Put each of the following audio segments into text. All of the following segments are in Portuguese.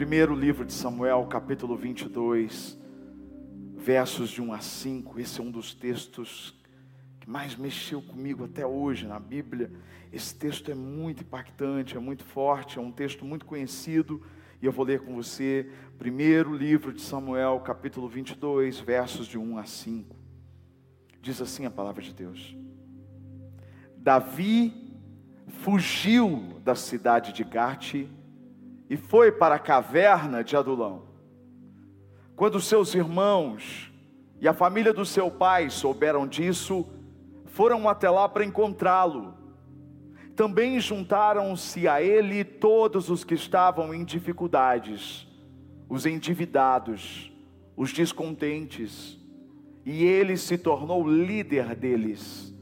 Primeiro livro de Samuel, capítulo 22, versos de 1 a 5. Esse é um dos textos que mais mexeu comigo até hoje na Bíblia. Esse texto é muito impactante, é muito forte, é um texto muito conhecido. E eu vou ler com você, primeiro livro de Samuel, capítulo 22, versos de 1 a 5. Diz assim a palavra de Deus: Davi fugiu da cidade de Gate e foi para a caverna de Adulão. Quando seus irmãos e a família do seu pai souberam disso, foram até lá para encontrá-lo. Também juntaram-se a ele todos os que estavam em dificuldades, os endividados, os descontentes, e ele se tornou líder deles.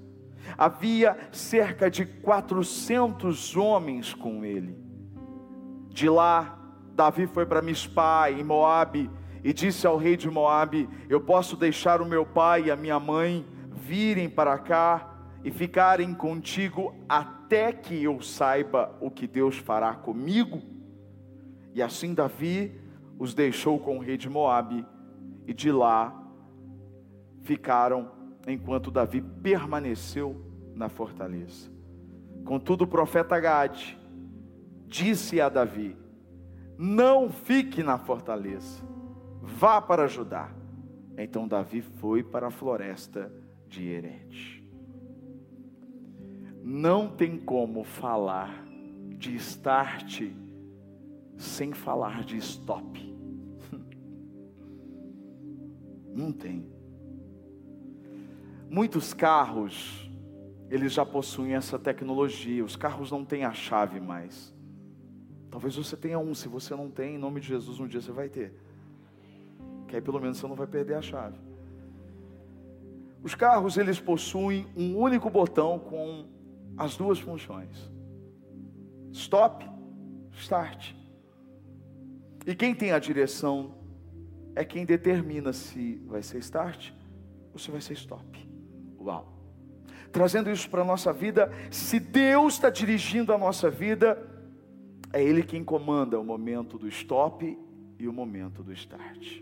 Havia cerca de 400 homens com ele. De lá, Davi foi para Mispá, em Moabe, e disse ao rei de Moabe: Eu posso deixar o meu pai e a minha mãe virem para cá e ficarem contigo até que eu saiba o que Deus fará comigo? E assim Davi os deixou com o rei de Moabe, e de lá ficaram enquanto Davi permaneceu na fortaleza. Contudo, o profeta Gade disse a Davi: Não fique na fortaleza, vá para Judá. Então Davi foi para a floresta de Herete. Não tem como falar de start sem falar de stop. Não tem. Muitos carros, eles já possuem essa tecnologia. Os carros não têm a chave mais. Talvez você tenha um, se você não tem, em nome de Jesus, um dia você vai ter. Que aí pelo menos você não vai perder a chave. Os carros eles possuem um único botão com as duas funções: stop, start. E quem tem a direção é quem determina se vai ser start ou se vai ser stop. Uau! Trazendo isso para a nossa vida, se Deus está dirigindo a nossa vida, é Ele quem comanda o momento do stop e o momento do start.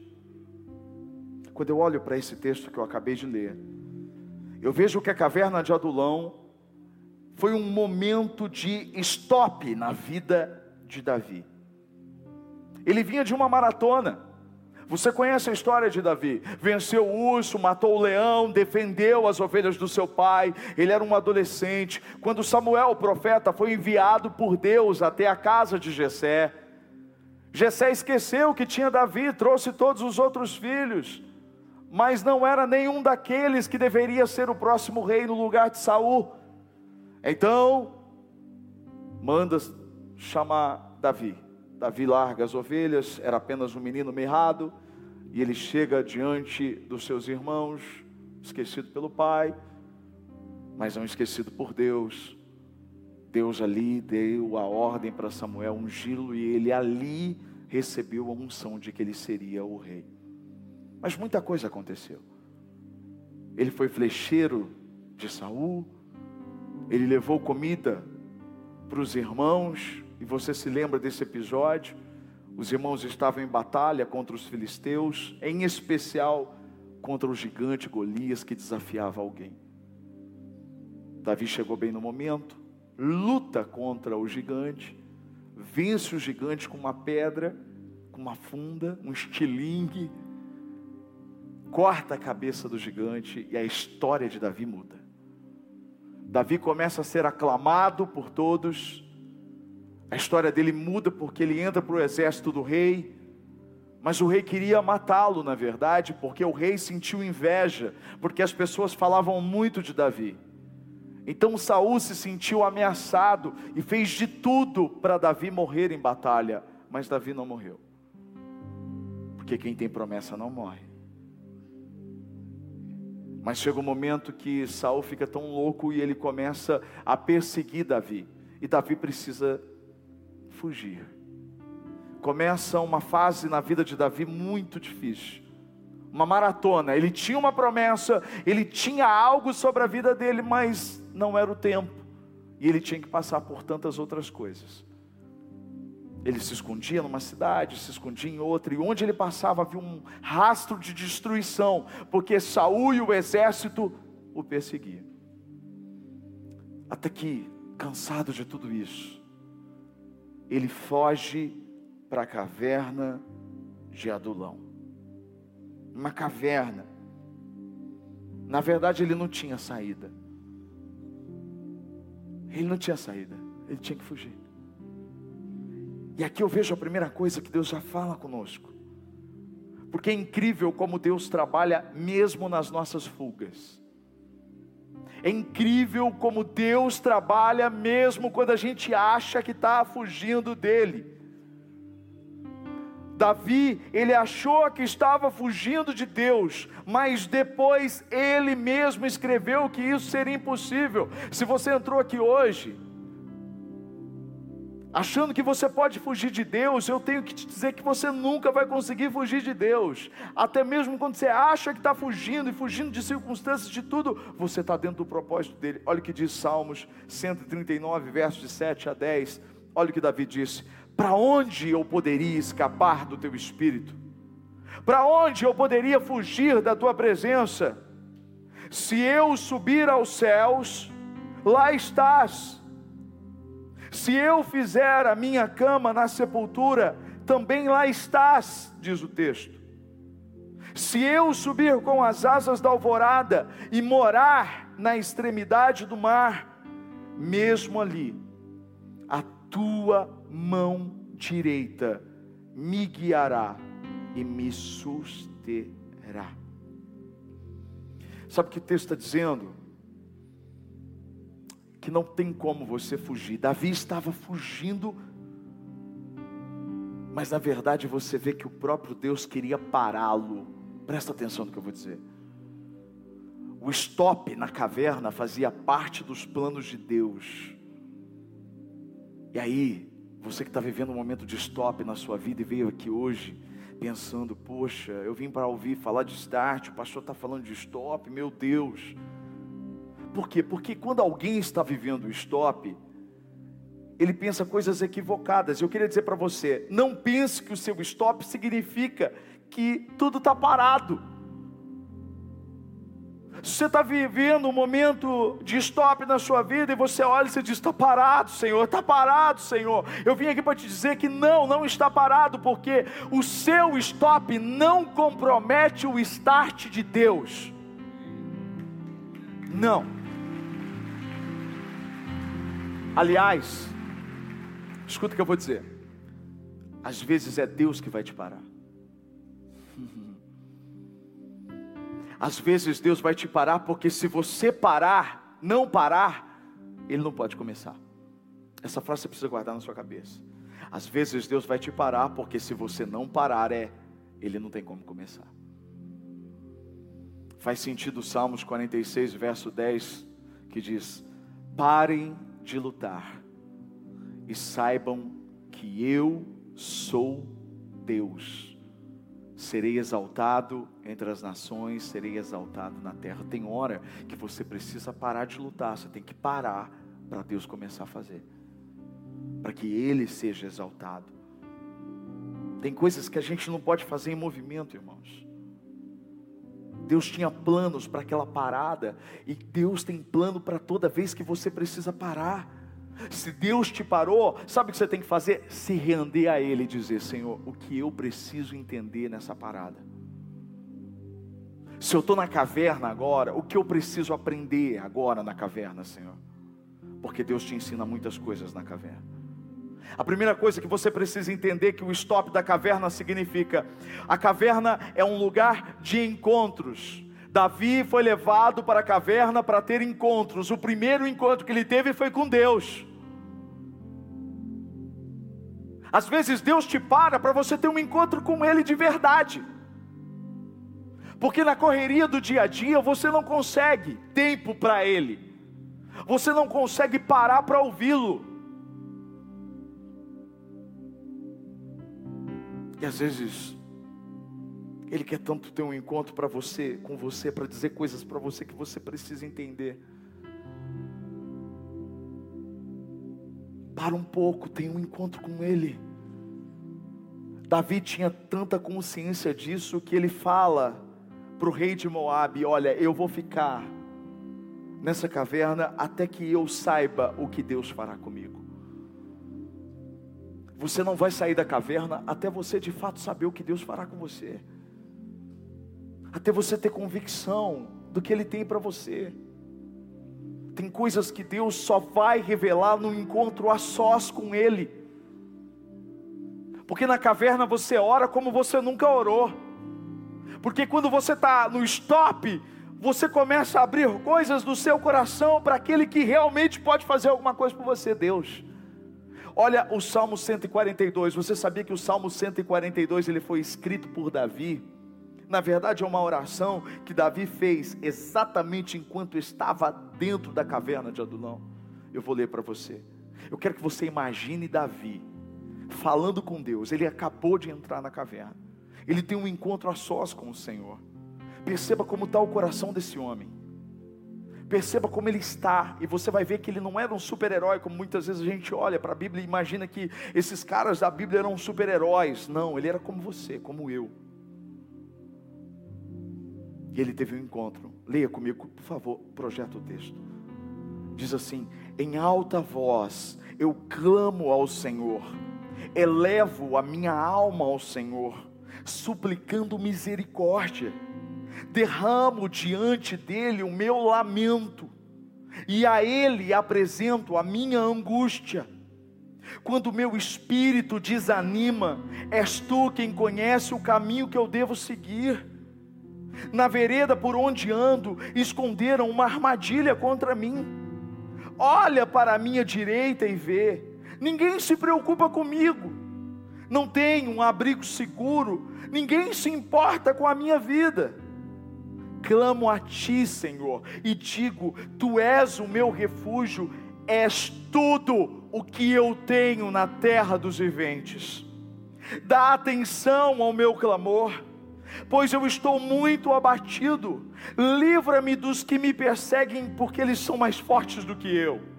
Quando eu olho para esse texto que eu acabei de ler, eu vejo que a caverna de Adulão foi um momento de stop na vida de Davi. Ele vinha de uma maratona. Você conhece a história de Davi? Venceu o urso, matou o leão, defendeu as ovelhas do seu pai. Ele era um adolescente. Quando Samuel, o profeta, foi enviado por Deus até a casa de Jessé, Jessé esqueceu que tinha Davi, trouxe todos os outros filhos, mas não era nenhum daqueles que deveria ser o próximo rei no lugar de Saul. Então, manda chamar Davi. Davi larga as ovelhas, era apenas um menino mirrado, e ele chega diante dos seus irmãos, esquecido pelo pai, mas não esquecido por Deus. Deus ali deu a ordem para Samuel ungí-lo e ele ali recebeu a unção de que ele seria o rei. Mas muita coisa aconteceu. Ele foi flecheiro de Saul, ele levou comida para os irmãos, e você se lembra desse episódio? Os irmãos estavam em batalha contra os filisteus, em especial contra o gigante Golias que desafiava alguém. Davi chegou bem no momento, luta contra o gigante, vence o gigante com uma pedra, com uma funda, um estilingue, corta a cabeça do gigante e a história de Davi muda. Davi começa a ser aclamado por todos, a história dele muda porque ele entra para o exército do rei, mas o rei queria matá-lo, na verdade, porque o rei sentiu inveja, porque as pessoas falavam muito de Davi. Então Saul se sentiu ameaçado e fez de tudo para Davi morrer em batalha, mas Davi não morreu. Porque quem tem promessa não morre. Mas chega um momento que Saul fica tão louco e ele começa a perseguir Davi. E Davi precisa fugir. Começa uma fase na vida de Davi muito difícil. Uma maratona. Ele tinha uma promessa, ele tinha algo sobre a vida dele, mas não era o tempo. E ele tinha que passar por tantas outras coisas. Ele se escondia numa cidade, se escondia em outra, e onde ele passava havia um rastro de destruição, porque Saul e o exército o perseguiam. Até que, cansado de tudo isso, ele foge para a caverna de Adulão. Uma caverna. Na verdade, ele não tinha saída. Ele não tinha saída. Ele tinha que fugir. E aqui eu vejo a primeira coisa que Deus já fala conosco. Porque é incrível como Deus trabalha mesmo nas nossas fugas. É incrível como Deus trabalha mesmo quando a gente acha que está fugindo dele. Davi, ele achou que estava fugindo de Deus, mas depois ele mesmo escreveu que isso seria impossível. Se você entrou aqui hoje, achando que você pode fugir de Deus, eu tenho que te dizer que você nunca vai conseguir fugir de Deus. Até mesmo quando você acha que está fugindo e fugindo de circunstâncias, de tudo, você está dentro do propósito dele. Olha o que diz Salmos 139, versos de 7 a 10. Olha o que Davi disse: Para onde eu poderia escapar do teu espírito? Para onde eu poderia fugir da tua presença? Se eu subir aos céus, lá estás se eu fizer a minha cama na sepultura, também lá estás, diz o texto. Se eu subir com as asas da alvorada e morar na extremidade do mar, mesmo ali, a tua mão direita me guiará e me susterá. Sabe o que o texto está dizendo? Que não tem como você fugir. Davi estava fugindo, mas na verdade você vê que o próprio Deus queria pará-lo. Presta atenção no que eu vou dizer. O stop na caverna fazia parte dos planos de Deus. E aí, você que está vivendo um momento de stop na sua vida e veio aqui hoje pensando, poxa, eu vim para ouvir falar de start, o pastor está falando de stop, meu Deus. Por quê? Porque quando alguém está vivendo o stop, ele pensa coisas equivocadas. Eu queria dizer para você: não pense que o seu stop significa que tudo está parado. Se você está vivendo um momento de stop na sua vida e você olha e você diz: está parado, Senhor, está parado, Senhor. Eu vim aqui para te dizer que não, não está parado, porque o seu stop não compromete o start de Deus. Não. Aliás, escuta o que eu vou dizer. Às vezes é Deus que vai te parar. Às vezes Deus vai te parar porque se você parar, não parar, Ele não pode começar. Essa frase você precisa guardar na sua cabeça. Às vezes Deus vai te parar porque se você não parar, é Ele não tem como começar. Faz sentido o Salmos 46, verso 10, que diz: Parem de lutar e saibam que eu sou Deus. Serei exaltado entre as nações, serei exaltado na terra. Tem hora que você precisa parar de lutar, você tem que parar para Deus começar a fazer, para que Ele seja exaltado. Tem coisas que a gente não pode fazer em movimento, irmãos. Deus tinha planos para aquela parada, e Deus tem plano para toda vez que você precisa parar. Se Deus te parou, sabe o que você tem que fazer? Se render a Ele e dizer: Senhor, o que eu preciso entender nessa parada? Se eu estou na caverna agora, o que eu preciso aprender agora na caverna, Senhor? Porque Deus te ensina muitas coisas na caverna. A primeira coisa que você precisa entender que o stop da caverna significa: a caverna é um lugar de encontros. Davi foi levado para a caverna para ter encontros. O primeiro encontro que ele teve foi com Deus. Às vezes Deus te para para você ter um encontro com Ele de verdade. Porque na correria do dia a dia você não consegue tempo para Ele, você não consegue parar para ouvi-lo. E às vezes ele quer tanto ter um encontro para você, com você, para dizer coisas para você que você precisa entender. Para um pouco, tenha um encontro com ele. Davi tinha tanta consciência disso que ele fala para o rei de Moabe: Olha, eu vou ficar nessa caverna até que eu saiba o que Deus fará comigo. Você não vai sair da caverna até você de fato saber o que Deus fará com você, até você ter convicção do que Ele tem para você. Tem coisas que Deus só vai revelar no encontro a sós com Ele. Porque na caverna você ora como você nunca orou. Porque quando você está no stop, você começa a abrir coisas do seu coração para aquele que realmente pode fazer alguma coisa por você, Deus. Olha o Salmo 142. Você sabia que o Salmo 142 ele foi escrito por Davi? Na verdade, é uma oração que Davi fez exatamente enquanto estava dentro da caverna de Adulão. Eu vou ler para você. Eu quero que você imagine Davi falando com Deus. Ele acabou de entrar na caverna. Ele tem um encontro a sós com o Senhor. Perceba como está o coração desse homem. Perceba como ele está, e você vai ver que ele não era um super-herói, como muitas vezes a gente olha para a Bíblia e imagina que esses caras da Bíblia eram super-heróis. Não, ele era como você, como eu. E ele teve um encontro. Leia comigo, por favor, projeta o texto. Diz assim: Em alta voz eu clamo ao Senhor, elevo a minha alma ao Senhor, suplicando misericórdia, derramo diante dele o meu lamento, e a ele apresento a minha angústia. Quando meu espírito desanima, és tu quem conhece o caminho que eu devo seguir na vereda por onde ando, esconderam uma armadilha contra mim. Olha para a minha direita e vê, ninguém se preocupa comigo, não tenho um abrigo seguro, ninguém se importa com a minha vida. Clamo a ti, Senhor, e digo: Tu és o meu refúgio, és tudo o que eu tenho na terra dos viventes. Dá atenção ao meu clamor pois eu estou muito abatido. Livra-me dos que me perseguem, porque eles são mais fortes do que eu.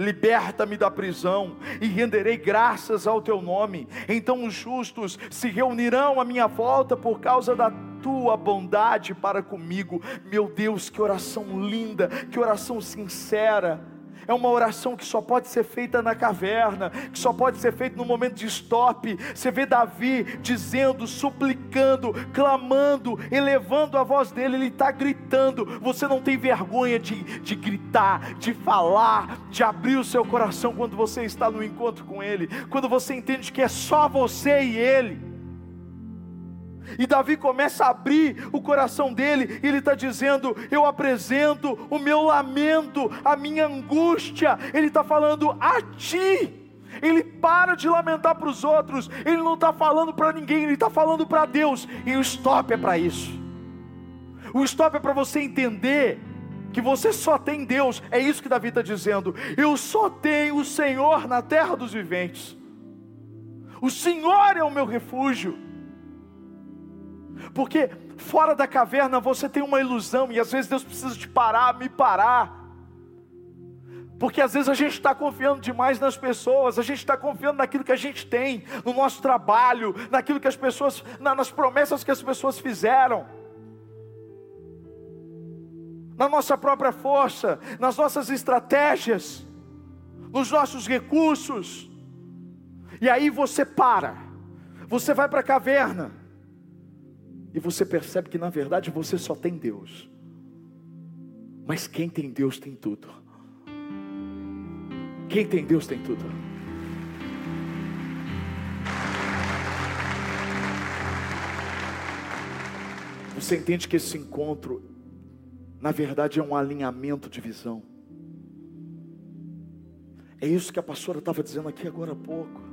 Liberta-me da prisão e renderei graças ao teu nome. Então os justos se reunirão à minha volta por causa da tua bondade para comigo. Meu Deus, que oração linda, que oração sincera é uma oração que só pode ser feita na caverna, que só pode ser feita no momento de stop. Você vê Davi dizendo, suplicando, clamando, elevando a voz dele, ele está gritando. Você não tem vergonha de, de gritar, de falar, de abrir o seu coração quando você está no encontro com ele, quando você entende que é só você e ele. E Davi começa a abrir o coração dele, e ele está dizendo: Eu apresento o meu lamento, a minha angústia. Ele está falando a ti. Ele para de lamentar para os outros, ele não está falando para ninguém, ele está falando para Deus. E o stop é para isso. O stop é para você entender que você só tem Deus. É isso que Davi está dizendo. Eu só tenho o Senhor na terra dos viventes. O Senhor é o meu refúgio. Porque fora da caverna você tem uma ilusão, e às vezes Deus precisa te parar, me parar. Porque às vezes a gente está confiando demais nas pessoas, a gente está confiando naquilo que a gente tem, no nosso trabalho, naquilo que as pessoas, nas promessas que as pessoas fizeram, na nossa própria força, nas nossas estratégias, nos nossos recursos. E aí você para, você vai para a caverna, e você percebe que na verdade você só tem Deus. Mas quem tem Deus tem tudo. Quem tem Deus tem tudo. Você entende que esse encontro, na verdade, é um alinhamento de visão. É isso que a pastora estava dizendo aqui agora há pouco.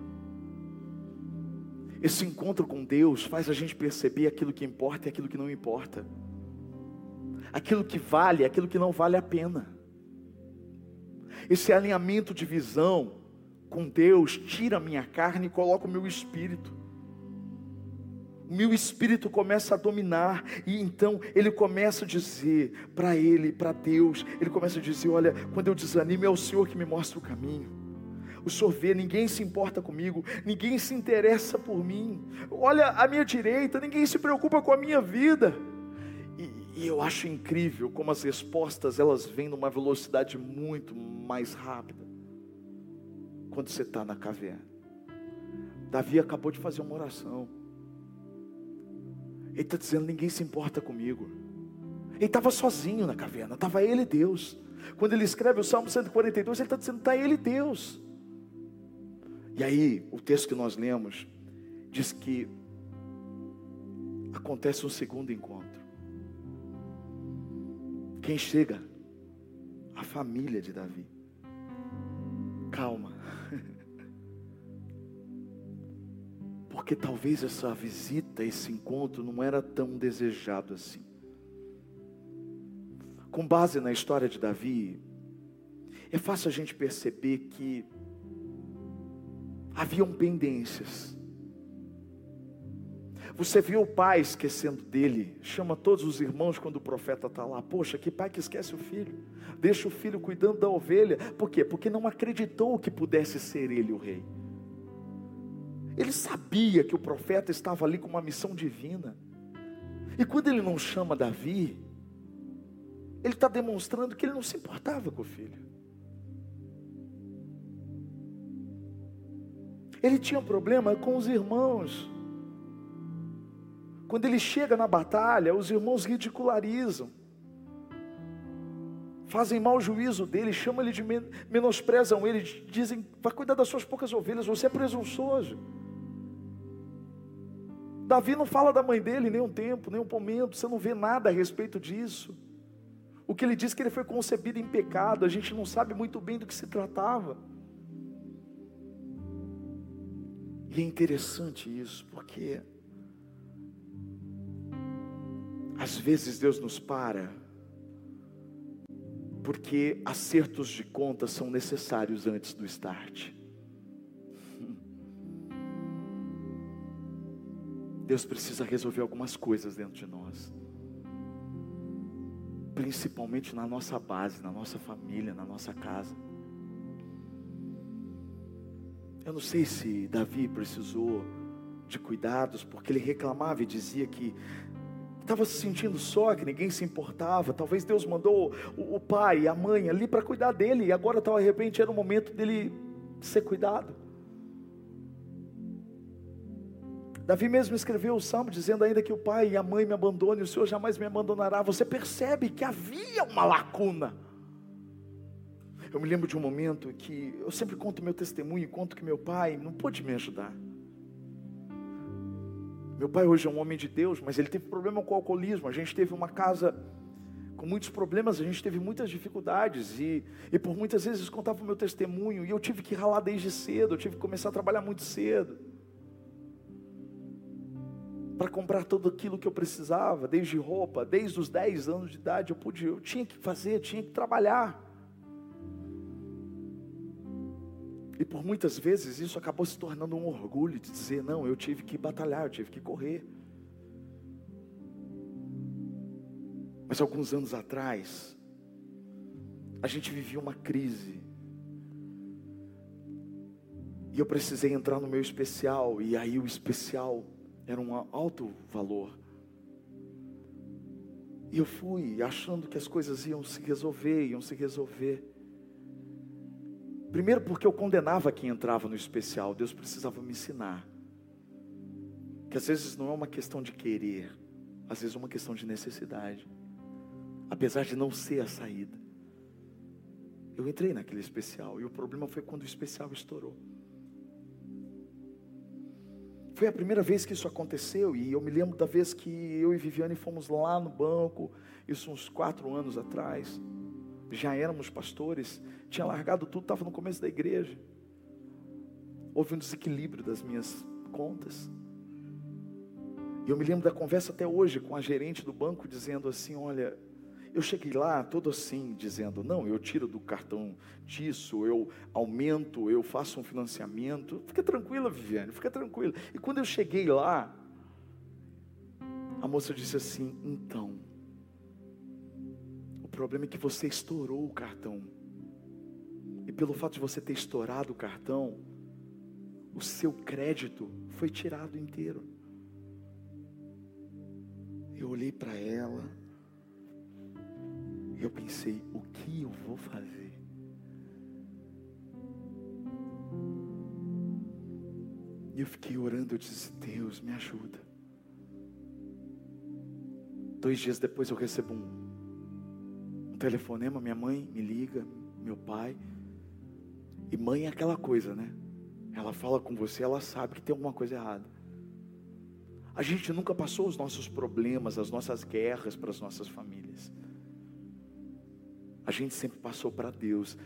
Esse encontro com Deus faz a gente perceber aquilo que importa e aquilo que não importa, aquilo que vale, aquilo que não vale a pena. Esse alinhamento de visão com Deus tira a minha carne e coloca o meu espírito. O meu espírito começa a dominar, e então ele começa a dizer para ele, para Deus, ele começa a dizer: Olha, quando eu desanimo, é o Senhor que me mostra o caminho. O senhor vê, ninguém se importa comigo, ninguém se interessa por mim. Olha à minha direita, ninguém se preocupa com a minha vida. E, e eu acho incrível como as respostas elas vêm numa velocidade muito mais rápida. Quando você está na caverna. Davi acabou de fazer uma oração. Ele está dizendo: ninguém se importa comigo. Ele estava sozinho na caverna, estava ele Deus. Quando ele escreve o Salmo 142, ele está dizendo: está ele Deus. E aí, o texto que nós lemos diz que acontece um segundo encontro. Quem chega? A família de Davi. Calma. Porque talvez essa visita, esse encontro não era tão desejado assim. Com base na história de Davi, é fácil a gente perceber que haviam pendências. Você viu o pai esquecendo dele, chama todos os irmãos quando o profeta está lá. Poxa, que pai que esquece o filho, deixa o filho cuidando da ovelha. Por quê? Porque não acreditou que pudesse ser ele o rei. Ele sabia que o profeta estava ali com uma missão divina. E quando ele não chama Davi, ele está demonstrando que ele não se importava com o filho. Ele tinha problema com os irmãos. Quando ele chega na batalha, os irmãos ridicularizam, fazem mau juízo dele, chamam ele de menosprezam ele, dizem: vai cuidar das suas poucas ovelhas, você é presunçoso. Davi não fala da mãe dele nem um tempo, nem um momento, você não vê nada a respeito disso. O que ele diz que ele foi concebido em pecado, a gente não sabe muito bem do que se tratava. E é interessante isso, porque às vezes Deus nos para, porque acertos de contas são necessários antes do start. Deus precisa resolver algumas coisas dentro de nós, principalmente na nossa base, na nossa família, na nossa casa. Eu não sei se Davi precisou de cuidados, porque ele reclamava e dizia que estava se sentindo só, que ninguém se importava. Talvez Deus mandou o, o pai e a mãe ali para cuidar dele, e agora, de repente, era o momento dele ser cuidado. Davi mesmo escreveu o salmo dizendo ainda que o pai e a mãe me abandonem, o Senhor jamais me abandonará. Você percebe que havia uma lacuna. Eu me lembro de um momento que eu sempre conto meu testemunho e conto que meu pai não pôde me ajudar. Meu pai hoje é um homem de Deus, mas ele teve problema com o alcoolismo. A gente teve uma casa com muitos problemas, a gente teve muitas dificuldades e, e por muitas vezes contava o meu testemunho e eu tive que ralar desde cedo, eu tive que começar a trabalhar muito cedo para comprar tudo aquilo que eu precisava, desde roupa, desde os 10 anos de idade eu podia, eu tinha que fazer, tinha que trabalhar. E por muitas vezes isso acabou se tornando um orgulho de dizer: não, eu tive que batalhar, eu tive que correr. Mas alguns anos atrás, a gente vivia uma crise. E eu precisei entrar no meu especial, e aí o especial era um alto valor. E eu fui achando que as coisas iam se resolver, iam se resolver. Primeiro, porque eu condenava quem entrava no especial, Deus precisava me ensinar. Que às vezes não é uma questão de querer, às vezes é uma questão de necessidade. Apesar de não ser a saída. Eu entrei naquele especial e o problema foi quando o especial estourou. Foi a primeira vez que isso aconteceu e eu me lembro da vez que eu e Viviane fomos lá no banco, isso uns quatro anos atrás já éramos pastores, tinha largado tudo, estava no começo da igreja. Houve um desequilíbrio das minhas contas. E eu me lembro da conversa até hoje com a gerente do banco dizendo assim: Olha, eu cheguei lá todo assim, dizendo: Não, eu tiro do cartão disso, eu aumento, eu faço um financiamento. Fica tranquila, Viviane, fica tranquila. E quando eu cheguei lá, a moça disse assim: Então, problema é que você estourou o cartão. Pelo fato de você ter estourado o cartão, o seu crédito foi tirado inteiro. Eu olhei para ela, e eu pensei: o que eu vou fazer? E eu fiquei orando, eu disse: Deus, me ajuda. Dois dias depois eu recebo um, um telefonema, minha mãe me liga, meu pai. E mãe é aquela coisa, né? Ela fala com você, ela sabe que tem alguma coisa errada. A gente nunca passou os nossos problemas, as nossas guerras para as nossas famílias. A gente sempre passou para Deus.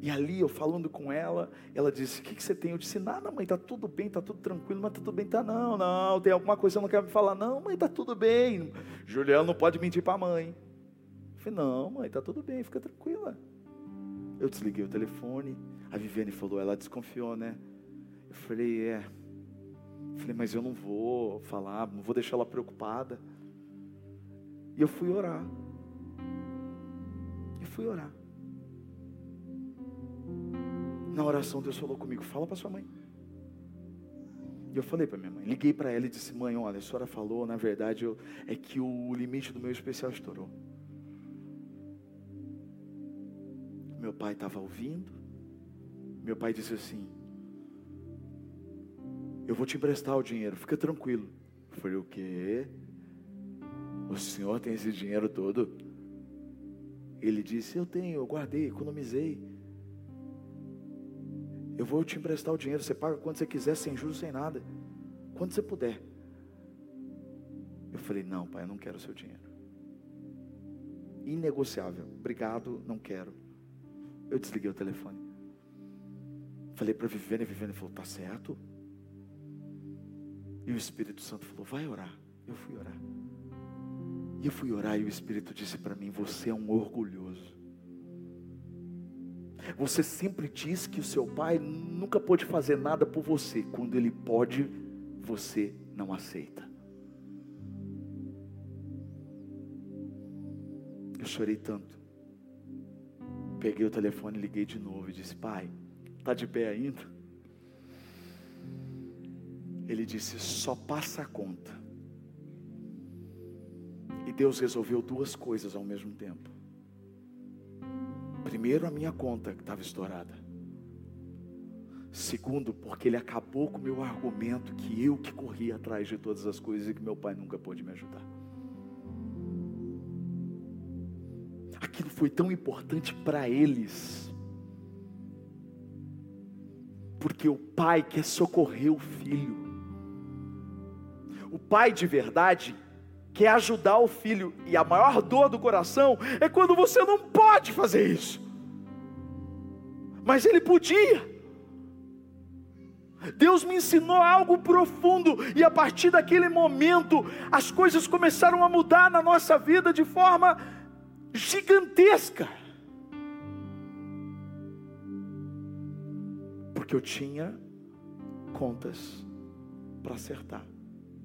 E ali eu falando com ela, ela disse: O que, que você tem? Eu disse: Nada, mãe, está tudo bem, está tudo tranquilo, mas está tudo bem. Tá, não, não, tem alguma coisa que eu não quero me falar. Não, mãe, está tudo bem. Juliana não pode mentir para a mãe. Eu falei: Não, mãe, está tudo bem, fica tranquila. Eu desliguei o telefone. A Viviane falou: Ela desconfiou, né? Eu falei: É. Eu falei: Mas eu não vou falar, não vou deixar ela preocupada. E eu fui orar. E fui orar. Na oração, Deus falou comigo: fala para sua mãe. E eu falei para minha mãe, liguei para ela e disse: Mãe, olha, a senhora falou, na verdade, eu, é que o limite do meu especial estourou. Meu pai estava ouvindo. Meu pai disse assim: Eu vou te emprestar o dinheiro, fica tranquilo. Eu falei: O quê? O senhor tem esse dinheiro todo? Ele disse: Eu tenho, eu guardei, economizei. Eu vou te emprestar o dinheiro, você paga quando você quiser, sem juros, sem nada. Quando você puder. Eu falei: Não, pai, eu não quero o seu dinheiro. Inegociável. Obrigado, não quero. Eu desliguei o telefone. Falei para Viviane, a Viviane falou: Tá certo. E o Espírito Santo falou: Vai orar. Eu fui orar. E eu fui orar e o Espírito disse para mim: Você é um orgulhoso. Você sempre diz que o seu pai nunca pôde fazer nada por você. Quando ele pode, você não aceita. Eu chorei tanto. Peguei o telefone, liguei de novo e disse: Pai, está de pé ainda? Ele disse: Só passa a conta. E Deus resolveu duas coisas ao mesmo tempo. Primeiro, a minha conta que estava estourada. Segundo, porque ele acabou com o meu argumento que eu que corri atrás de todas as coisas e que meu pai nunca pôde me ajudar. Aquilo foi tão importante para eles. Porque o pai quer socorrer o filho. O pai de verdade quer ajudar o filho, e a maior dor do coração é quando você não pode fazer isso. Mas ele podia. Deus me ensinou algo profundo, e a partir daquele momento, as coisas começaram a mudar na nossa vida de forma gigantesca. Porque eu tinha contas para acertar,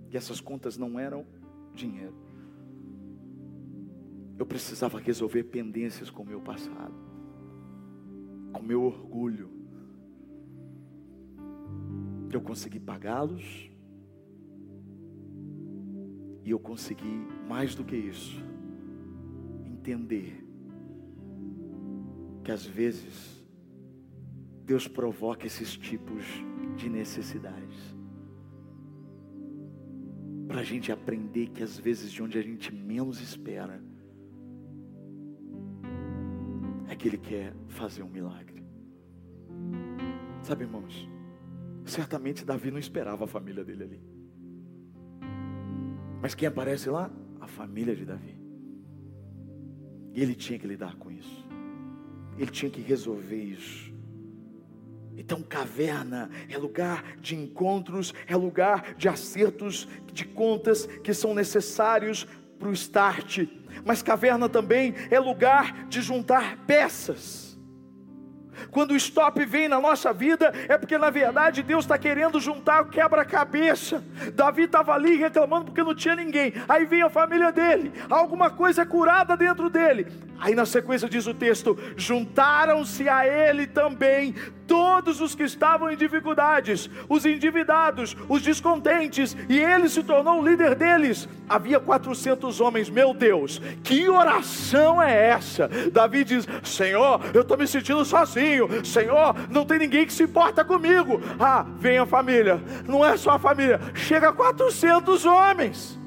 e essas contas não eram dinheiro. Eu precisava resolver pendências com o meu passado, com o meu orgulho. Eu consegui pagá-los, e eu consegui, mais do que isso, entender que às vezes Deus provoca esses tipos de necessidades para a gente aprender que às vezes de onde a gente menos espera é que Ele quer fazer um milagre. Sabe, irmãos, certamente Davi não esperava a família dele ali. Mas quem aparece lá? A família de Davi. E ele tinha que lidar com isso. Ele tinha que resolver isso. Então, caverna é lugar de encontros, é lugar de acertos de contas que são necessários para o start. Mas caverna também é lugar de juntar peças. Quando o stop vem na nossa vida, é porque na verdade Deus está querendo juntar o quebra-cabeça. Davi estava ali reclamando porque não tinha ninguém. Aí vem a família dele, alguma coisa é curada dentro dele. Aí na sequência diz o texto: juntaram-se a ele também todos os que estavam em dificuldades, os endividados, os descontentes, e ele se tornou o líder deles. Havia 400 homens, meu Deus, que oração é essa? Davi diz: Senhor, eu estou me sentindo sozinho, Senhor, não tem ninguém que se importa comigo. Ah, vem a família, não é só a família, chega a 400 homens.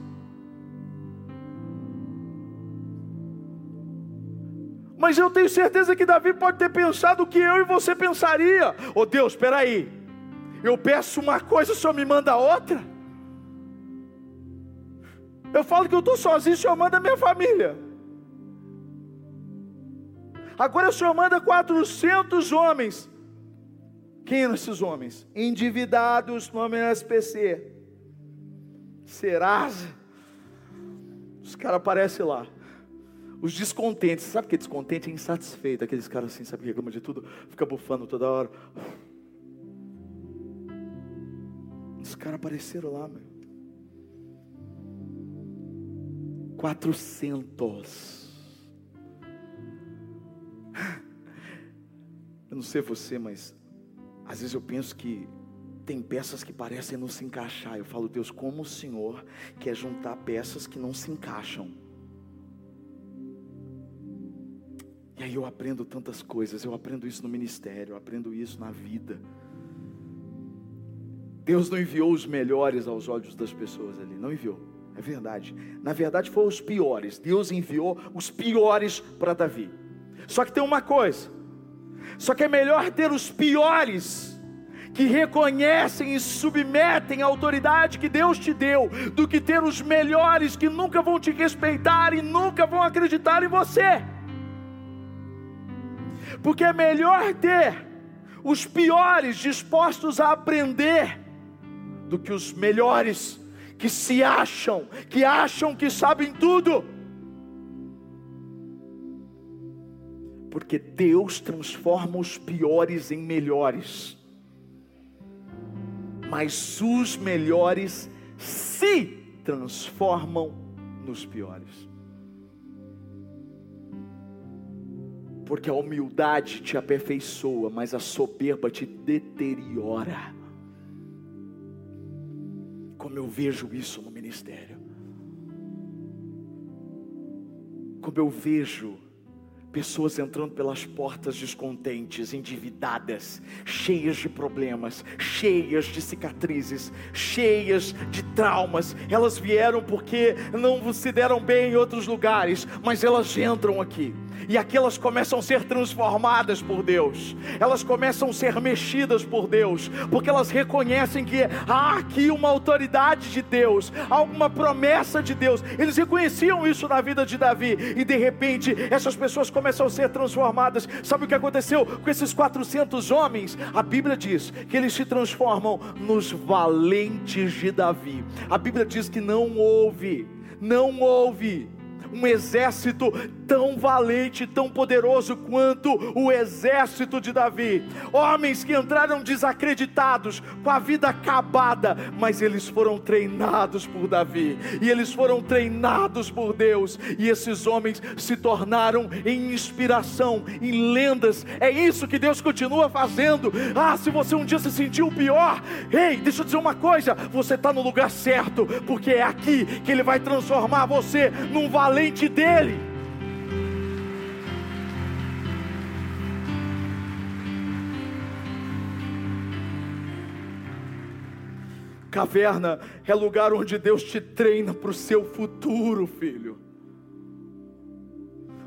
Mas eu tenho certeza que Davi pode ter pensado o que eu e você pensaria. Oh Deus, espera aí. Eu peço uma coisa, o Senhor me manda outra. Eu falo que eu estou sozinho, o Senhor manda minha família. Agora o Senhor manda 400 homens. Quem são esses homens? Endividados, nome SPC. Serasa. Os caras aparecem lá. Os descontentes, sabe o que é descontente? É insatisfeito. Aqueles caras assim, sabe que de tudo, fica bufando toda hora. Os caras apareceram lá, meu. 400. Eu não sei você, mas às vezes eu penso que tem peças que parecem não se encaixar. Eu falo, Deus, como o Senhor quer juntar peças que não se encaixam? E aí eu aprendo tantas coisas, eu aprendo isso no ministério, eu aprendo isso na vida. Deus não enviou os melhores aos olhos das pessoas ali, não enviou, é verdade. Na verdade, foram os piores. Deus enviou os piores para Davi. Só que tem uma coisa: só que é melhor ter os piores que reconhecem e submetem a autoridade que Deus te deu, do que ter os melhores que nunca vão te respeitar e nunca vão acreditar em você porque é melhor ter os piores dispostos a aprender do que os melhores que se acham, que acham que sabem tudo. Porque Deus transforma os piores em melhores, mas os melhores se transformam nos piores. Porque a humildade te aperfeiçoa, mas a soberba te deteriora. Como eu vejo isso no ministério, como eu vejo Pessoas entrando pelas portas descontentes, endividadas, cheias de problemas, cheias de cicatrizes, cheias de traumas. Elas vieram porque não se deram bem em outros lugares, mas elas entram aqui. E aqui elas começam a ser transformadas por Deus, elas começam a ser mexidas por Deus, porque elas reconhecem que há aqui uma autoridade de Deus, há promessa de Deus. Eles reconheciam isso na vida de Davi, e de repente essas pessoas começam a ser transformadas. Sabe o que aconteceu com esses 400 homens? A Bíblia diz que eles se transformam nos valentes de Davi. A Bíblia diz que não houve, não houve um exército tão valente, tão poderoso quanto o exército de Davi. Homens que entraram desacreditados, com a vida acabada, mas eles foram treinados por Davi, e eles foram treinados por Deus, e esses homens se tornaram em inspiração, em lendas. É isso que Deus continua fazendo. Ah, se você um dia se sentiu pior, ei, deixa eu dizer uma coisa: você está no lugar certo, porque é aqui que Ele vai transformar você num valente valente dele. Caverna é lugar onde Deus te treina para o seu futuro, filho.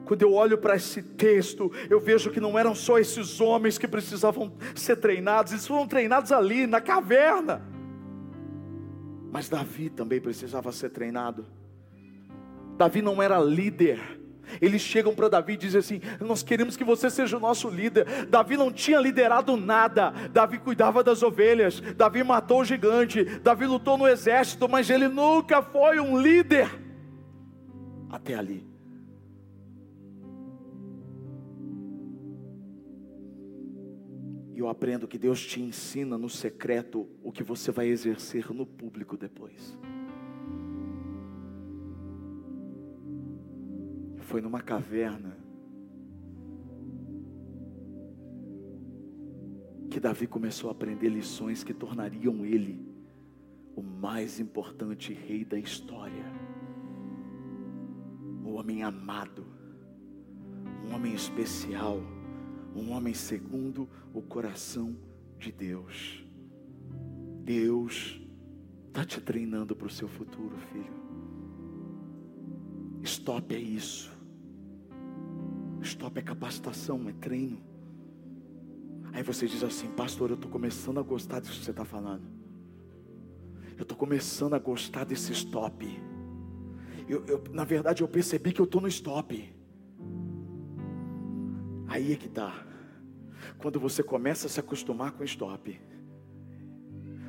Quando eu olho para esse texto, eu vejo que não eram só esses homens que precisavam ser treinados, eles foram treinados ali na caverna. Mas Davi também precisava ser treinado. Davi não era líder. Eles chegam para Davi e dizem assim: Nós queremos que você seja o nosso líder. Davi não tinha liderado nada. Davi cuidava das ovelhas. Davi matou o gigante. Davi lutou no exército, mas ele nunca foi um líder. Até ali. E eu aprendo que Deus te ensina no secreto o que você vai exercer no público depois. Foi numa caverna que Davi começou a aprender lições que tornariam ele o mais importante rei da história. O homem amado, um homem especial, um homem segundo o coração de Deus. Deus está te treinando para o seu futuro, filho. Stop é isso. Stop é capacitação, é treino. Aí você diz assim, pastor, eu estou começando a gostar disso que você está falando. Eu estou começando a gostar desse stop. Eu, eu, na verdade, eu percebi que eu estou no stop. Aí é que está. Quando você começa a se acostumar com o stop.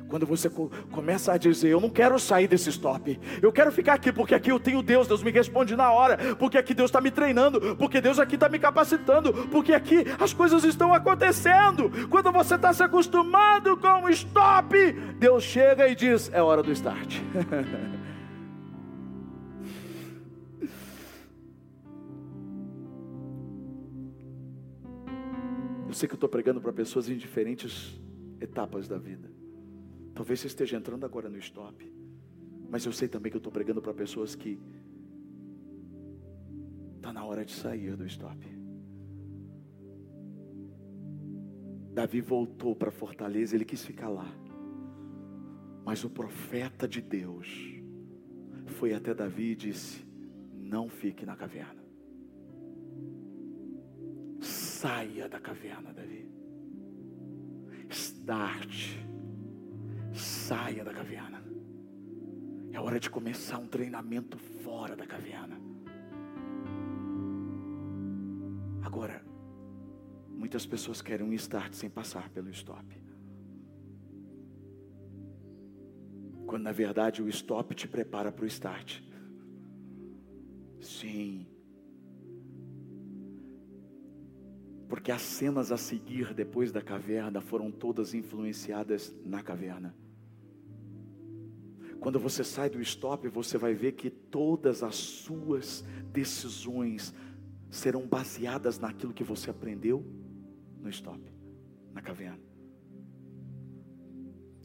Quando você começa a dizer, eu não quero sair desse stop, eu quero ficar aqui, porque aqui eu tenho Deus, Deus me responde na hora, porque aqui Deus está me treinando, porque Deus aqui está me capacitando, porque aqui as coisas estão acontecendo. Quando você está se acostumado com o stop, Deus chega e diz: é hora do start. eu sei que eu estou pregando para pessoas em diferentes etapas da vida. Talvez você esteja entrando agora no stop. Mas eu sei também que eu estou pregando para pessoas que está na hora de sair do stop. Davi voltou para fortaleza, ele quis ficar lá. Mas o profeta de Deus foi até Davi e disse: Não fique na caverna. Saia da caverna, Davi. Starte Saia da caverna. É hora de começar um treinamento fora da caverna. Agora, muitas pessoas querem um start sem passar pelo stop. Quando na verdade o stop te prepara para o start. Sim. Porque as cenas a seguir depois da caverna foram todas influenciadas na caverna. Quando você sai do stop, você vai ver que todas as suas decisões serão baseadas naquilo que você aprendeu no stop, na caverna.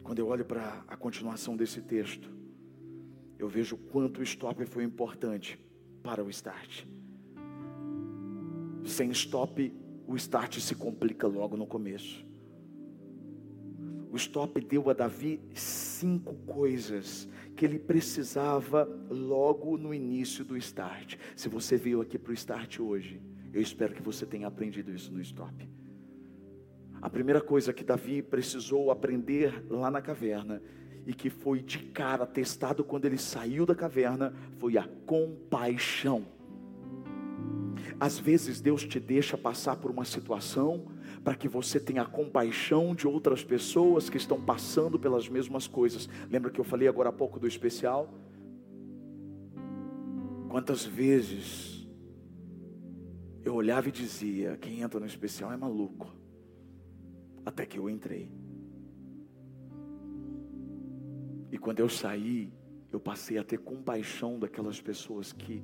Quando eu olho para a continuação desse texto, eu vejo quanto o stop foi importante para o start. Sem stop, o start se complica logo no começo. O stop deu a Davi cinco coisas que ele precisava logo no início do start. Se você veio aqui para o start hoje, eu espero que você tenha aprendido isso no stop. A primeira coisa que Davi precisou aprender lá na caverna e que foi de cara testado quando ele saiu da caverna foi a compaixão. Às vezes Deus te deixa passar por uma situação para que você tenha compaixão de outras pessoas que estão passando pelas mesmas coisas. Lembra que eu falei agora há pouco do especial? Quantas vezes eu olhava e dizia: quem entra no especial é maluco. Até que eu entrei. E quando eu saí, eu passei a ter compaixão daquelas pessoas que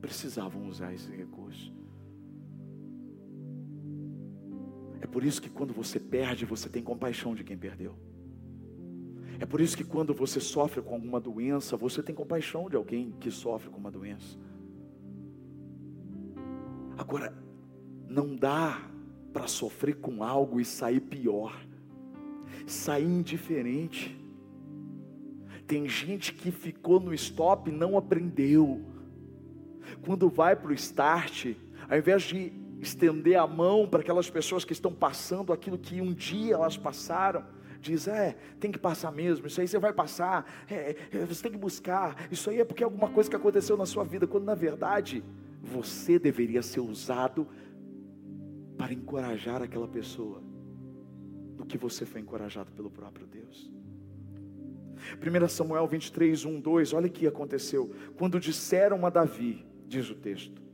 precisavam usar esse recurso. É por isso que quando você perde, você tem compaixão de quem perdeu. É por isso que quando você sofre com alguma doença, você tem compaixão de alguém que sofre com uma doença. Agora, não dá para sofrer com algo e sair pior, sair indiferente. Tem gente que ficou no stop e não aprendeu. Quando vai para o start, ao invés de estender a mão para aquelas pessoas que estão passando aquilo que um dia elas passaram. Diz, é, tem que passar mesmo, isso aí você vai passar, é, é, você tem que buscar, isso aí é porque é alguma coisa que aconteceu na sua vida, quando na verdade você deveria ser usado para encorajar aquela pessoa, do que você foi encorajado pelo próprio Deus. 1 Samuel 23, 1, 2, olha o que aconteceu. Quando disseram a Davi, diz o texto,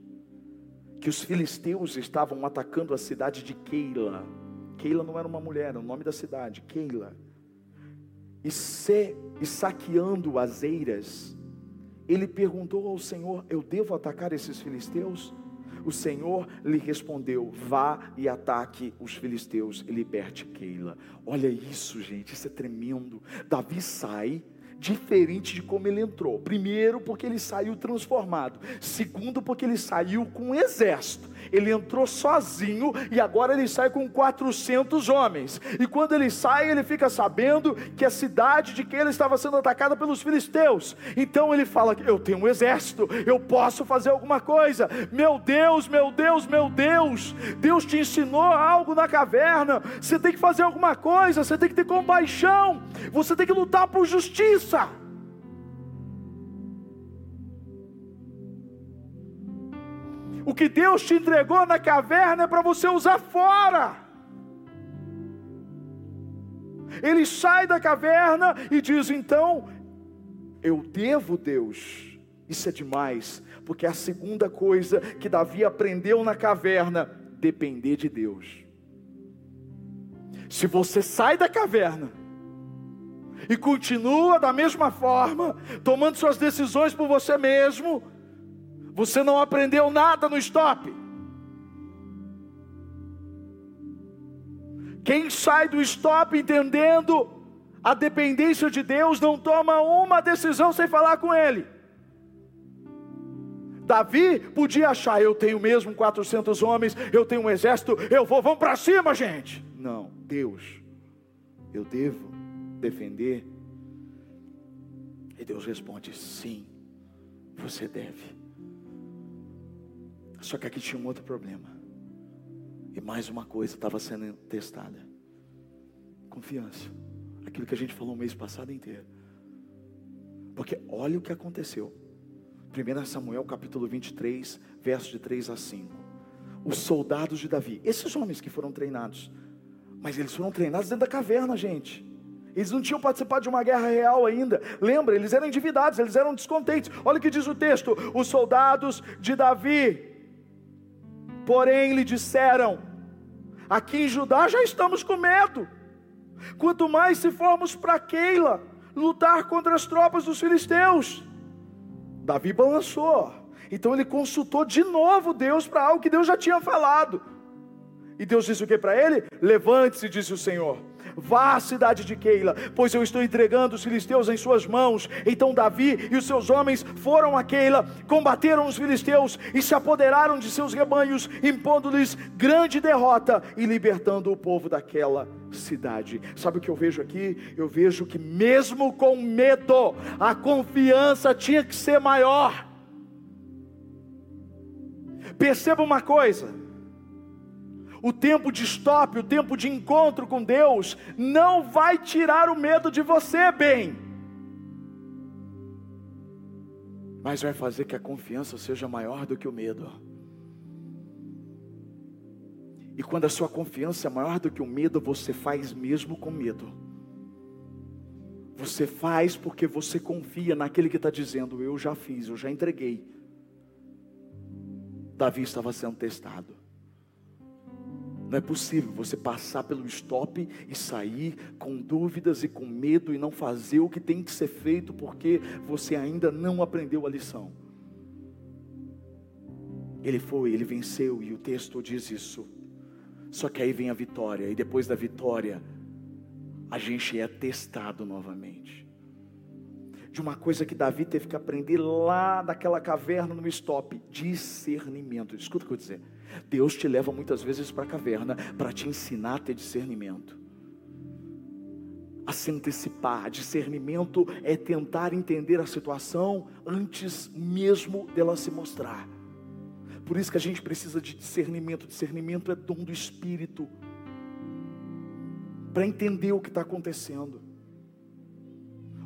que os filisteus estavam atacando a cidade de Keila. Keila não era uma mulher, era o nome da cidade, Keila. E, se, e saqueando as eiras, ele perguntou ao Senhor: Eu devo atacar esses filisteus? O Senhor lhe respondeu: Vá e ataque os filisteus e liberte Keila. Olha isso, gente, isso é tremendo. Davi sai diferente de como ele entrou. Primeiro, porque ele saiu transformado. Segundo, porque ele saiu com um exército. Ele entrou sozinho e agora ele sai com 400 homens. E quando ele sai, ele fica sabendo que a cidade de que ele estava sendo atacada pelos filisteus. Então ele fala: Eu tenho um exército, eu posso fazer alguma coisa. Meu Deus, meu Deus, meu Deus. Deus te ensinou algo na caverna. Você tem que fazer alguma coisa, você tem que ter compaixão, você tem que lutar por justiça. O que Deus te entregou na caverna é para você usar fora. Ele sai da caverna e diz: então, eu devo Deus. Isso é demais, porque é a segunda coisa que Davi aprendeu na caverna: depender de Deus. Se você sai da caverna e continua da mesma forma, tomando suas decisões por você mesmo, você não aprendeu nada no stop. Quem sai do stop entendendo a dependência de Deus não toma uma decisão sem falar com Ele. Davi podia achar, eu tenho mesmo 400 homens, eu tenho um exército, eu vou, vamos para cima, gente. Não, Deus, eu devo defender. E Deus responde: sim, você deve. Só que aqui tinha um outro problema. E mais uma coisa estava sendo testada: confiança. Aquilo que a gente falou o mês passado inteiro. Porque olha o que aconteceu. 1 Samuel capítulo 23, versos de 3 a 5. Os soldados de Davi, esses homens que foram treinados, mas eles foram treinados dentro da caverna, gente. Eles não tinham participado de uma guerra real ainda. Lembra, eles eram endividados, eles eram descontentes. Olha o que diz o texto: os soldados de Davi Porém lhe disseram: Aqui em Judá já estamos com medo. Quanto mais se formos para Keila lutar contra as tropas dos filisteus. Davi balançou. Então ele consultou de novo Deus para algo que Deus já tinha falado. E Deus disse o que para ele? Levante-se, disse o Senhor Vá à cidade de Keila, pois eu estou entregando os filisteus em suas mãos. Então Davi e os seus homens foram a Keila, combateram os filisteus e se apoderaram de seus rebanhos, impondo-lhes grande derrota e libertando o povo daquela cidade. Sabe o que eu vejo aqui? Eu vejo que mesmo com medo, a confiança tinha que ser maior. Perceba uma coisa o tempo de stop, o tempo de encontro com Deus, não vai tirar o medo de você, bem, mas vai fazer que a confiança seja maior do que o medo. E quando a sua confiança é maior do que o medo, você faz mesmo com medo. Você faz porque você confia naquele que está dizendo: Eu já fiz, eu já entreguei. Davi estava sendo testado. Não é possível você passar pelo stop e sair com dúvidas e com medo e não fazer o que tem que ser feito porque você ainda não aprendeu a lição. Ele foi, ele venceu e o texto diz isso. Só que aí vem a vitória e depois da vitória a gente é testado novamente. De uma coisa que Davi teve que aprender lá daquela caverna no stop, discernimento. Escuta o que eu vou dizer. Deus te leva muitas vezes para a caverna para te ensinar a ter discernimento, a se antecipar. Discernimento é tentar entender a situação antes mesmo dela se mostrar. Por isso que a gente precisa de discernimento. Discernimento é dom do Espírito para entender o que está acontecendo.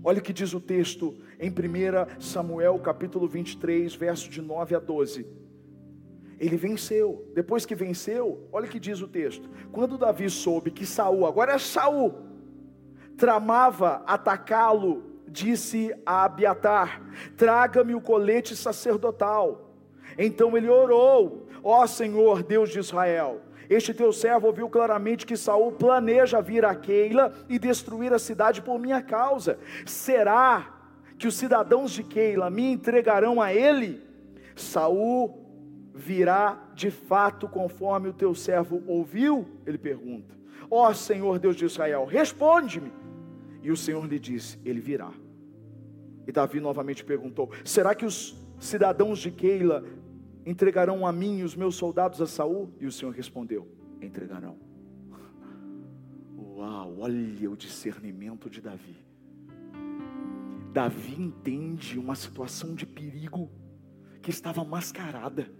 Olha o que diz o texto em 1 Samuel capítulo 23, verso de 9 a 12. Ele venceu. Depois que venceu, olha o que diz o texto. Quando Davi soube que Saul, agora é Saul, tramava atacá-lo, disse a Abiatar: Traga-me o colete sacerdotal. Então ele orou: Ó Senhor, Deus de Israel, Este teu servo ouviu claramente que Saul planeja vir a Keila e destruir a cidade por minha causa. Será que os cidadãos de Keila me entregarão a ele? Saul virá de fato conforme o teu servo ouviu? Ele pergunta. Ó oh, Senhor Deus de Israel, responde-me. E o Senhor lhe disse: Ele virá. E Davi novamente perguntou: Será que os cidadãos de Keila entregarão a mim e os meus soldados a Saul? E o Senhor respondeu: Entregarão. Uau, olha o discernimento de Davi. Davi entende uma situação de perigo que estava mascarada.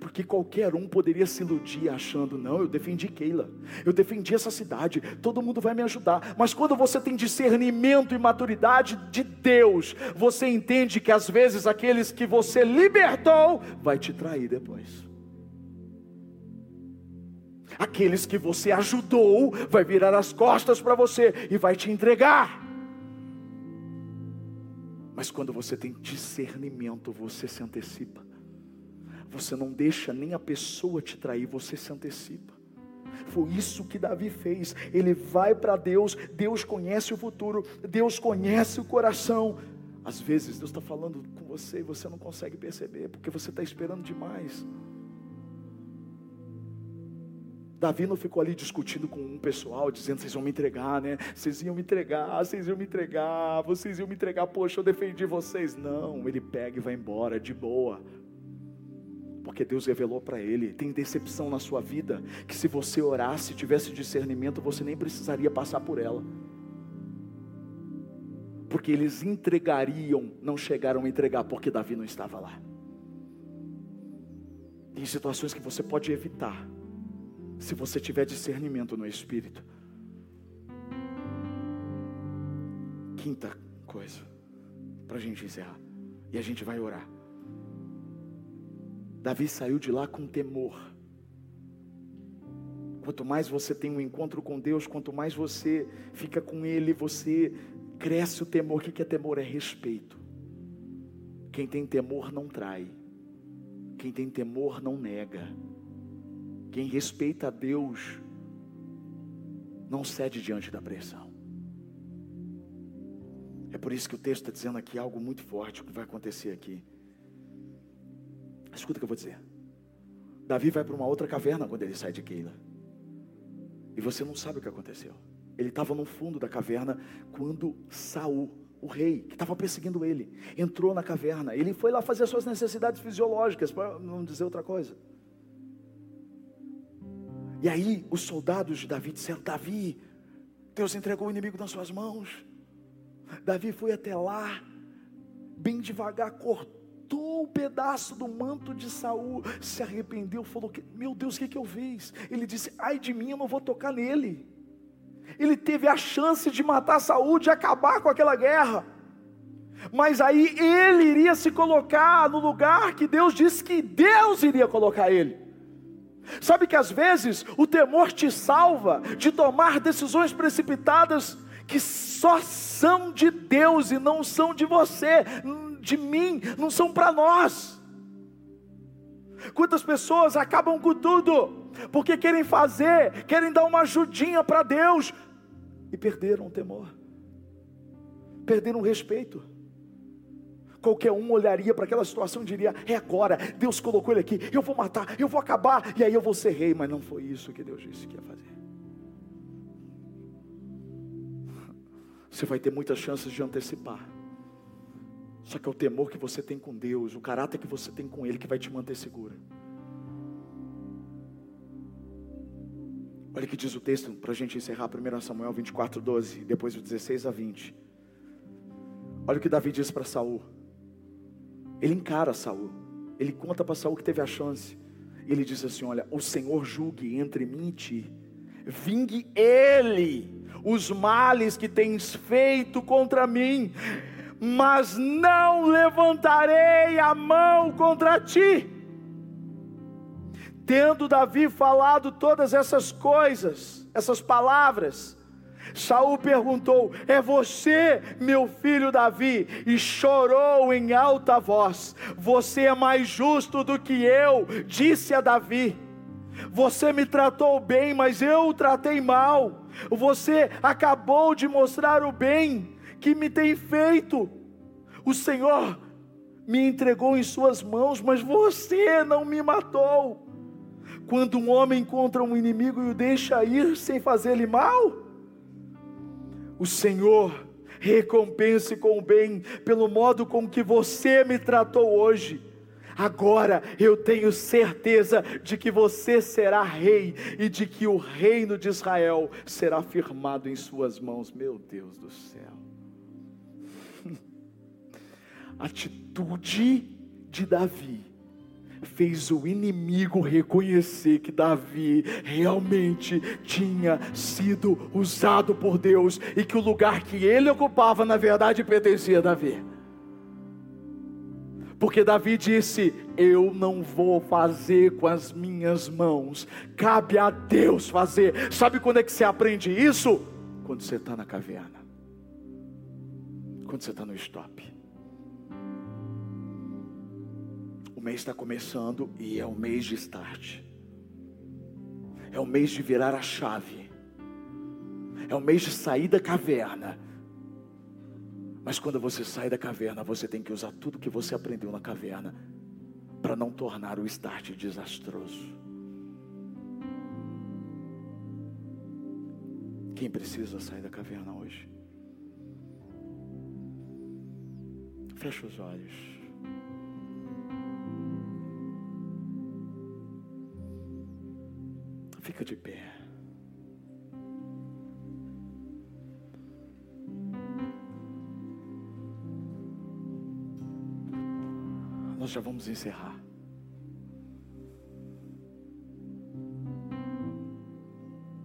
Porque qualquer um poderia se iludir achando, não, eu defendi Keila, eu defendi essa cidade, todo mundo vai me ajudar. Mas quando você tem discernimento e maturidade de Deus, você entende que às vezes aqueles que você libertou vai te trair depois. Aqueles que você ajudou vai virar as costas para você e vai te entregar. Mas quando você tem discernimento, você se antecipa. Você não deixa nem a pessoa te trair, você se antecipa. Foi isso que Davi fez. Ele vai para Deus, Deus conhece o futuro, Deus conhece o coração. Às vezes Deus está falando com você e você não consegue perceber, porque você está esperando demais. Davi não ficou ali discutindo com um pessoal, dizendo: vocês vão me entregar, né? Vocês iam me entregar, vocês iam me entregar, vocês iam me entregar, poxa, eu defendi vocês. Não, ele pega e vai embora, de boa porque Deus revelou para ele. Tem decepção na sua vida que se você orasse, tivesse discernimento, você nem precisaria passar por ela. Porque eles entregariam, não chegaram a entregar porque Davi não estava lá. Tem situações que você pode evitar, se você tiver discernimento no espírito. Quinta coisa, para a gente encerrar, e a gente vai orar. Davi saiu de lá com temor. Quanto mais você tem um encontro com Deus, quanto mais você fica com Ele, você cresce o temor. O que é temor? É respeito. Quem tem temor não trai. Quem tem temor não nega. Quem respeita a Deus não cede diante da pressão. É por isso que o texto está dizendo aqui algo muito forte o que vai acontecer aqui. Escuta o que eu vou dizer. Davi vai para uma outra caverna quando ele sai de Keila. E você não sabe o que aconteceu. Ele estava no fundo da caverna quando Saul, o rei, que estava perseguindo ele, entrou na caverna. Ele foi lá fazer suas necessidades fisiológicas, para não dizer outra coisa. E aí os soldados de Davi disseram: Davi, Deus entregou o inimigo nas suas mãos. Davi foi até lá, bem devagar, cortou cortou o pedaço do manto de Saul, se arrependeu, falou: Meu Deus, o que, que eu fiz? Ele disse: Ai de mim, eu não vou tocar nele. Ele teve a chance de matar Saul, de acabar com aquela guerra. Mas aí ele iria se colocar no lugar que Deus disse que Deus iria colocar ele. Sabe que às vezes o temor te salva de tomar decisões precipitadas que só são de Deus e não são de você de mim, não são para nós. Quantas pessoas acabam com tudo, porque querem fazer, querem dar uma ajudinha para Deus, e perderam o temor, perderam o respeito. Qualquer um olharia para aquela situação e diria: É agora, Deus colocou ele aqui, eu vou matar, eu vou acabar, e aí eu vou ser rei. Mas não foi isso que Deus disse que ia fazer. Você vai ter muitas chances de antecipar. Só que é o temor que você tem com Deus, o caráter que você tem com Ele que vai te manter segura. Olha o que diz o texto para a gente encerrar 1 Samuel 24, 12, depois do 16 a 20. Olha o que Davi diz para Saul. Ele encara Saul. Ele conta para Saul que teve a chance. E ele diz assim: Olha, o Senhor julgue entre mim e ti. Vingue ele os males que tens feito contra mim mas não levantarei a mão contra ti. Tendo Davi falado todas essas coisas, essas palavras, Saul perguntou: É você, meu filho Davi? E chorou em alta voz: Você é mais justo do que eu, disse a Davi. Você me tratou bem, mas eu o tratei mal. Você acabou de mostrar o bem que me tem feito. O Senhor me entregou em Suas mãos, mas você não me matou. Quando um homem encontra um inimigo e o deixa ir sem fazer-lhe mal, o Senhor recompense com o bem pelo modo com que você me tratou hoje. Agora eu tenho certeza de que você será rei e de que o reino de Israel será firmado em suas mãos. Meu Deus do céu. Atitude de Davi fez o inimigo reconhecer que Davi realmente tinha sido usado por Deus e que o lugar que ele ocupava, na verdade, pertencia a Davi. Porque Davi disse: Eu não vou fazer com as minhas mãos, cabe a Deus fazer. Sabe quando é que você aprende isso? Quando você está na caverna, quando você está no stop. Mês está começando e é o mês de start, é o mês de virar a chave, é o mês de sair da caverna mas quando você sai da caverna, você tem que usar tudo que você aprendeu na caverna para não tornar o start desastroso. Quem precisa sair da caverna hoje? Fecha os olhos. Fica de pé. nós já vamos encerrar.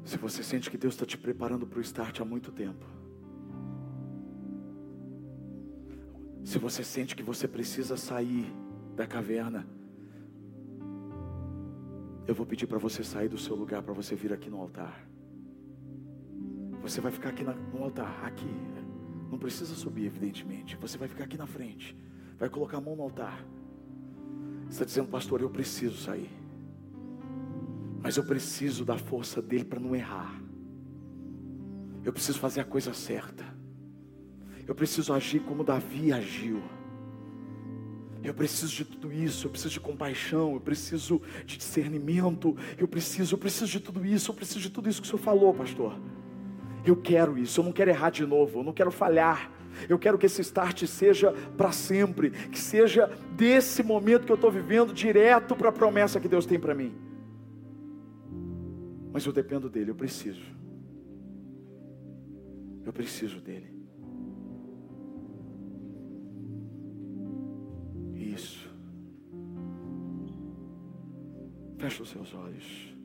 Se você sente que Deus está te preparando para o start há muito tempo, se você sente que você precisa sair da caverna, eu vou pedir para você sair do seu lugar, para você vir aqui no altar. Você vai ficar aqui no altar, aqui. Não precisa subir, evidentemente. Você vai ficar aqui na frente. Vai colocar a mão no altar. Está dizendo, pastor, eu preciso sair. Mas eu preciso da força dele para não errar. Eu preciso fazer a coisa certa. Eu preciso agir como Davi agiu. Eu preciso de tudo isso, eu preciso de compaixão, eu preciso de discernimento, eu preciso, eu preciso de tudo isso, eu preciso de tudo isso que o Senhor falou, pastor. Eu quero isso, eu não quero errar de novo, eu não quero falhar. Eu quero que esse start seja para sempre, que seja desse momento que eu estou vivendo direto para a promessa que Deus tem para mim. Mas eu dependo dele, eu preciso. Eu preciso dele. Fecha os seus olhos.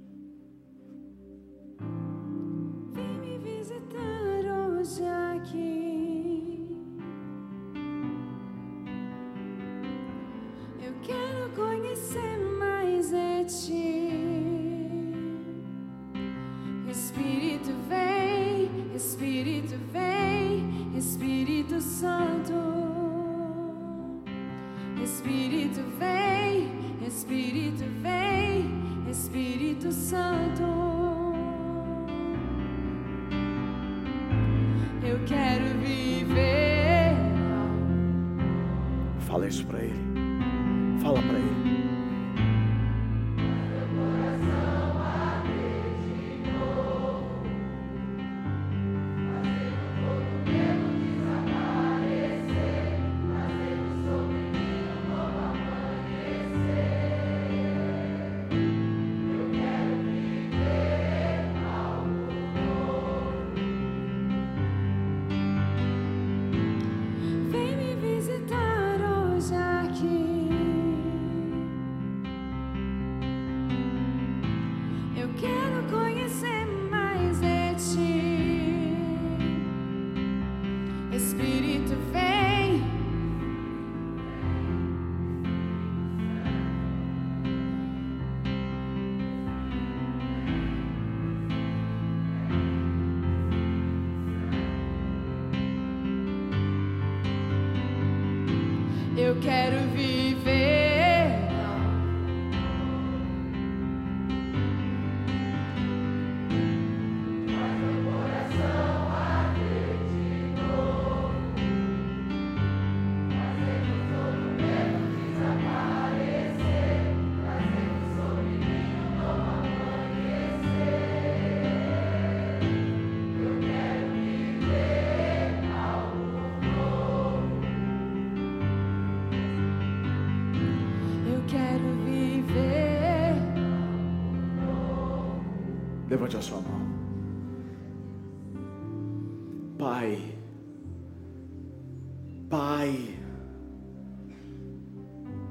Levante a sua mão. Pai, Pai,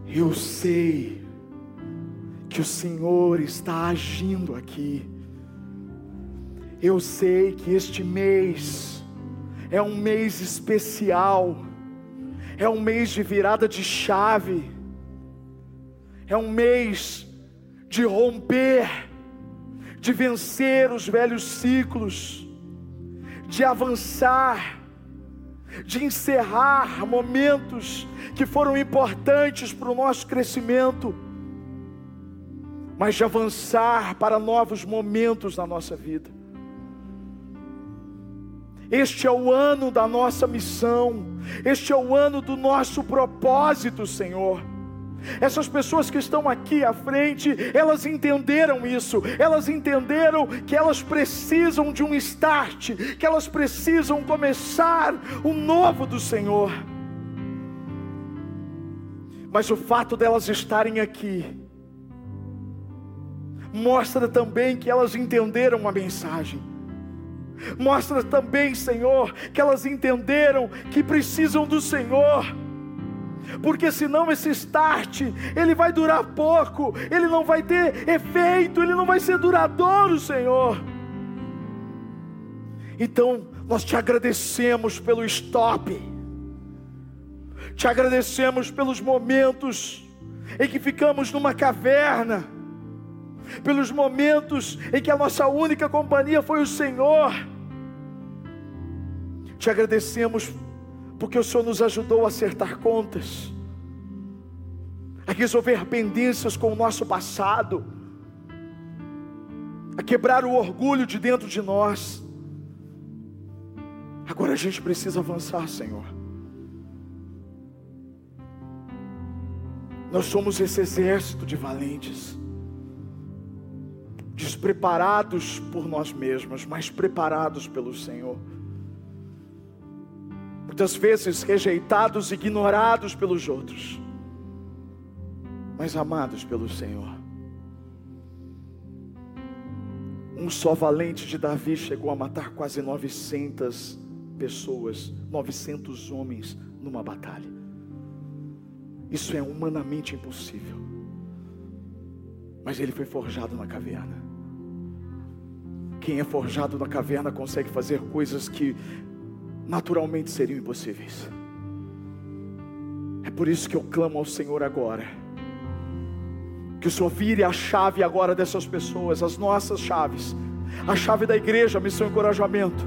eu sei que o Senhor está agindo aqui. Eu sei que este mês é um mês especial, é um mês de virada de chave, é um mês de romper, de vencer os velhos ciclos, de avançar, de encerrar momentos que foram importantes para o nosso crescimento, mas de avançar para novos momentos na nossa vida. Este é o ano da nossa missão, este é o ano do nosso propósito, Senhor. Essas pessoas que estão aqui à frente, elas entenderam isso, elas entenderam que elas precisam de um start, que elas precisam começar o novo do Senhor. Mas o fato delas estarem aqui, mostra também que elas entenderam a mensagem. Mostra também, Senhor, que elas entenderam que precisam do Senhor. Porque senão esse start, ele vai durar pouco, ele não vai ter efeito, ele não vai ser duradouro, Senhor. Então, nós te agradecemos pelo stop. Te agradecemos pelos momentos em que ficamos numa caverna, pelos momentos em que a nossa única companhia foi o Senhor. Te agradecemos porque o Senhor nos ajudou a acertar contas, a resolver pendências com o nosso passado, a quebrar o orgulho de dentro de nós. Agora a gente precisa avançar, Senhor. Nós somos esse exército de valentes, despreparados por nós mesmos, mas preparados pelo Senhor. Muitas vezes rejeitados, ignorados pelos outros, mas amados pelo Senhor. Um só valente de Davi chegou a matar quase 900 pessoas, 900 homens numa batalha. Isso é humanamente impossível. Mas ele foi forjado na caverna. Quem é forjado na caverna consegue fazer coisas que naturalmente seriam impossíveis. É por isso que eu clamo ao Senhor agora. Que o Senhor vire a chave agora dessas pessoas, as nossas chaves, a chave da igreja, missão e encorajamento.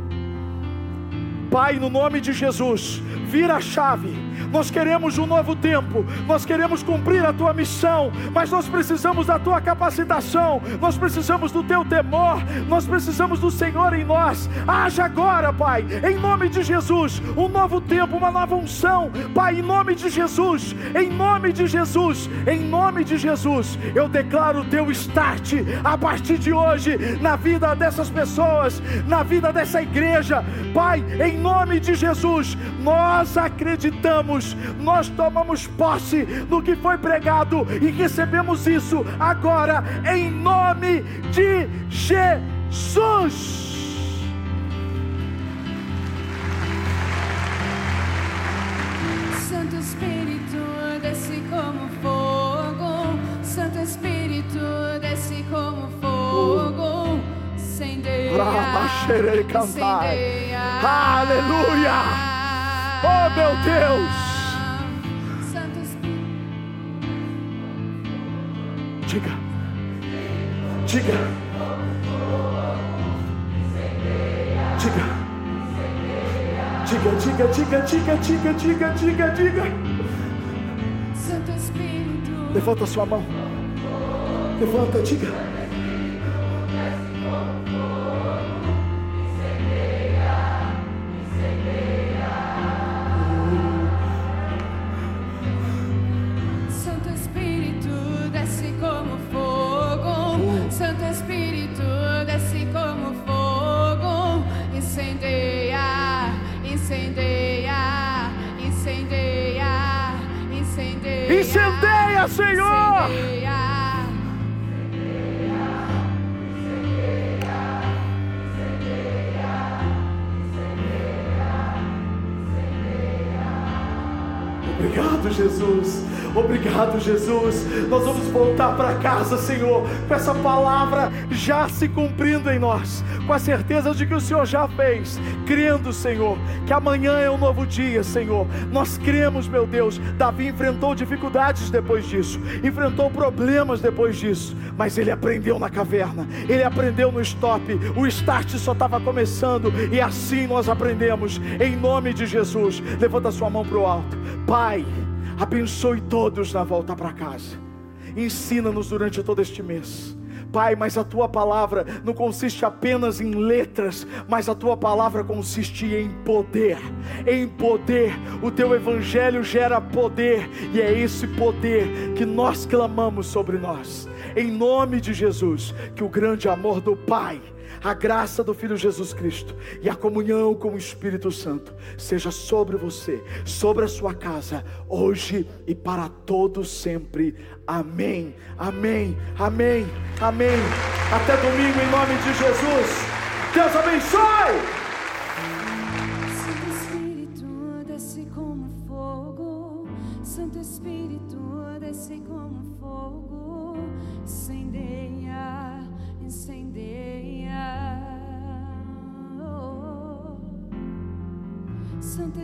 Pai, no nome de Jesus, vira a chave. Nós queremos um novo tempo, nós queremos cumprir a tua missão, mas nós precisamos da tua capacitação, nós precisamos do teu temor, nós precisamos do Senhor em nós. Haja agora, Pai, em nome de Jesus, um novo tempo, uma nova unção, Pai, em nome de Jesus, em nome de Jesus, em nome de Jesus, eu declaro o teu start a partir de hoje na vida dessas pessoas, na vida dessa igreja, Pai, em nome de Jesus, nós acreditamos nós tomamos posse do que foi pregado e recebemos isso agora, em nome de Jesus. Santo Espírito, desce como fogo. Santo Espírito, desce como fogo. Incendeia, incendeia. Aleluia! Oh meu Deus! Diga. Diga. Diga. Diga, diga, diga, diga, diga, diga, diga, diga. Santo Espírito. Levanta sua mão. Levanta, diga. Senhor! Obrigado, Jesus. Obrigado, Jesus. Nós vamos voltar para casa, Senhor, com essa palavra já se cumprindo em nós, com a certeza de que o Senhor já fez, crendo, Senhor, que amanhã é um novo dia, Senhor. Nós cremos, meu Deus. Davi enfrentou dificuldades depois disso, enfrentou problemas depois disso, mas ele aprendeu na caverna, ele aprendeu no stop. O start só estava começando e assim nós aprendemos. Em nome de Jesus, levanta sua mão para o alto, Pai. Abençoe todos na volta para casa. Ensina-nos durante todo este mês. Pai, mas a tua palavra não consiste apenas em letras, mas a tua palavra consiste em poder. Em poder, o teu evangelho gera poder, e é esse poder que nós clamamos sobre nós. Em nome de Jesus, que o grande amor do Pai a graça do Filho Jesus Cristo e a comunhão com o Espírito Santo seja sobre você, sobre a sua casa, hoje e para todos sempre. Amém, amém, amém, amém. Até domingo, em nome de Jesus. Deus abençoe. Santo Espírito, desce como fogo.